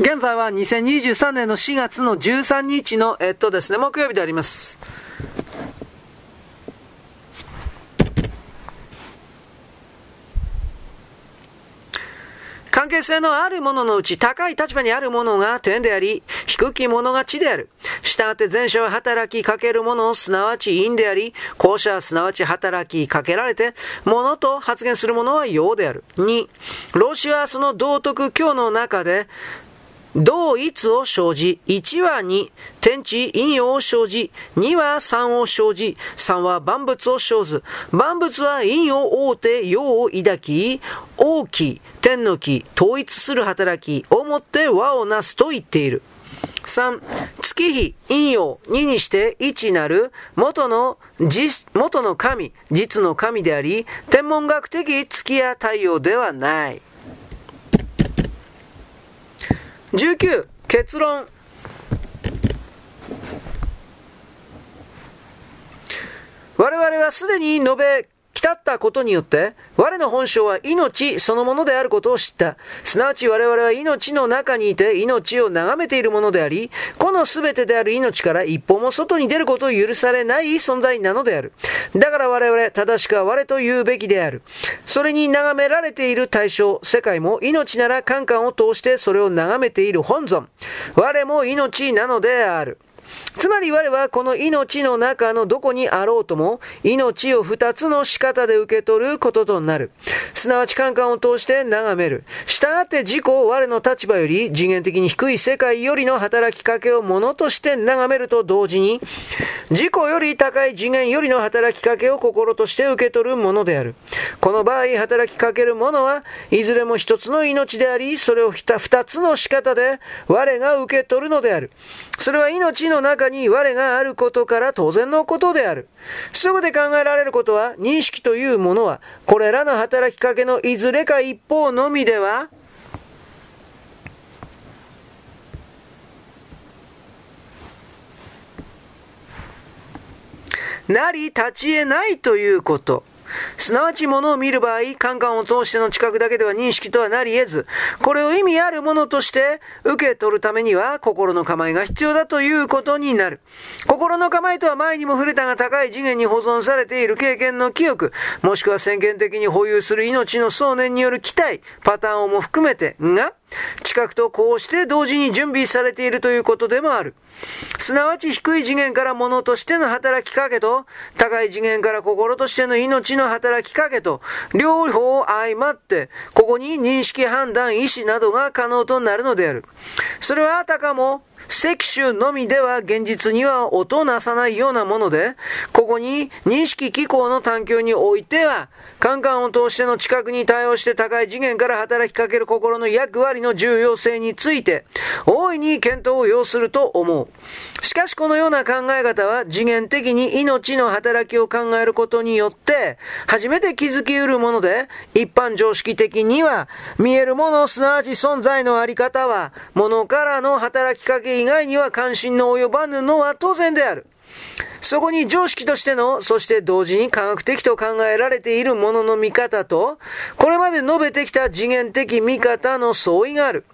現在は2023年の4月の13日の、えっとですね、木曜日であります。関係性のあるもののうち高い立場にあるものが天であり、低きものが地である。したがって前者は働きかけるもの、すなわち陰であり、後者はすなわち働きかけられて、ものと発言するものは陽である。2、老子はその道徳教の中で、同一を生じ、1は2、天地陰陽を生じ、2は3を生じ、3は万物を生ず。万物は陰を覆て陽を抱き、大き、天の木、統一する働きをもって和をなすと言っている。3、月日、陰陽、2にして1なる元の、元の神、実の神であり、天文学的月や太陽ではない。19結論。我々はすでに述べ来ったことによって、我の本性は命そのものであることを知った。すなわち我々は命の中にいて命を眺めているものであり、この全てである命から一歩も外に出ることを許されない存在なのである。だから我々、正しくは我と言うべきである。それに眺められている対象、世界も命ならカンカンを通してそれを眺めている本尊。我も命なのである。つまり我はこの命の中のどこにあろうとも、命を二つの仕方で受け取ることとなる。すなわちカンカンを通して眺める。従って自己を我の立場より次元的に低い世界よりの働きかけをものとして眺めると同時に、自己より高い次元よりの働きかけを心として受け取るものである。この場合、働きかけるものはいずれも一つの命であり、それを二つの仕方で我が受け取るのである。それは命のの中に我があることから当然のことである。すぐで考えられることは、認識というものは、これらの働きかけのいずれか一方のみでは、なり立ち得ないということ。すなわち物を見る場合、カンカンを通しての知覚だけでは認識とはなり得ず、これを意味あるものとして受け取るためには心の構えが必要だということになる。心の構えとは前にも触れたが高い次元に保存されている経験の記憶、もしくは先見的に保有する命の想念による期待、パターンをも含めて、が、近くとこうして同時に準備されているということでもある。すなわち低い次元から物としての働きかけと、高い次元から心としての命の働きかけと、両方相まって、ここに認識判断、意思などが可能となるのである。それはあたかも、石種のみでは現実には音をなさないようなもので、ここに認識機構の探求においては、カンカンを通しての知覚に対応して高い次元から働きかける心の役割の重要性について、大いに検討を要すると思う。しかしこのような考え方は次元的に命の働きを考えることによって、初めて気づき得るもので、一般常識的には、見えるものすなわち存在のあり方は、物からの働きかけ以外には関心の及ばぬのは当然である。そこに常識としての、そして同時に科学的と考えられているものの見方と、これまで述べてきた次元的見方の相違がある。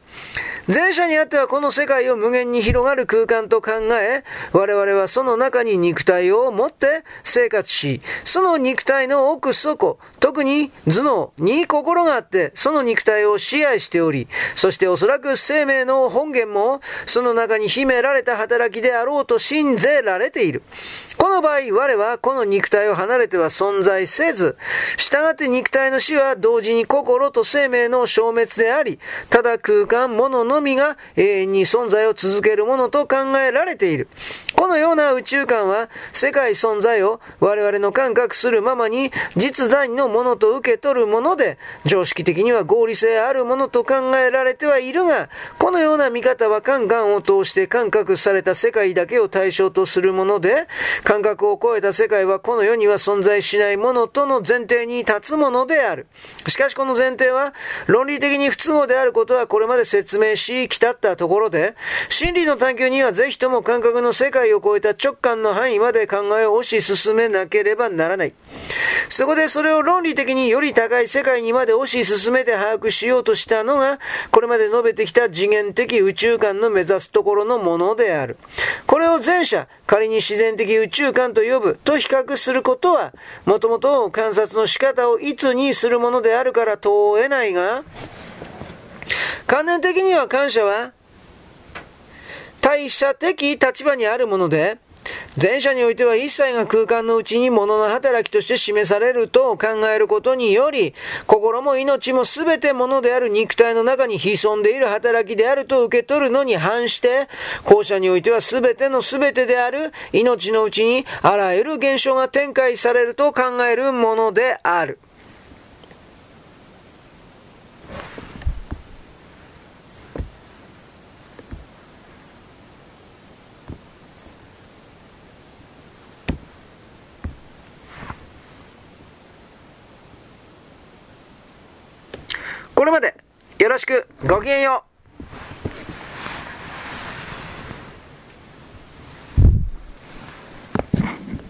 前者にあってはこの世界を無限に広がる空間と考え、我々はその中に肉体を持って生活し、その肉体の奥底、特に頭脳に心があって、その肉体を支配しており、そしておそらく生命の本源も、その中に秘められた働きであろうと信ぜられている。この場合、我はこの肉体を離れては存在せず、従って肉体の死は同時に心と生命の消滅であり、ただ空間、物ののみが永遠に存在を続けるものと考えられている。このような宇宙観は、世界存在を我々の感覚するままに実在のものと受け取るもので、常識的には合理性あるものと考えられてはいるが、このような見方は感官を通して感覚された世界だけを対象とするもので、感覚を超えた世界はこの世には存在しないものとの前提に立つものである。しかしこの前提は、論理的に不都合であることはこれまで説明し、来たったところで、真理の探求にはぜひとも感覚の世界を超えた直感の範囲まで考えを推し進めなければならない。そこでそれを論理的により高い世界にまで推し進めて把握しようとしたのが、これまで述べてきた次元的宇宙観の目指すところのものである。これを前者、仮に自然的宇宙観と呼ぶと比較することは、もともと観察の仕方をいつにするものであるから問えないが、観念的には感謝は、対者的立場にあるもので、前者においては一切が空間のうちに物の働きとして示されると考えることにより、心も命も全て物である肉体の中に潜んでいる働きであると受け取るのに反して、後者においては全ての全てである命のうちにあらゆる現象が展開されると考えるものである。これまでよろしくごきげんよう。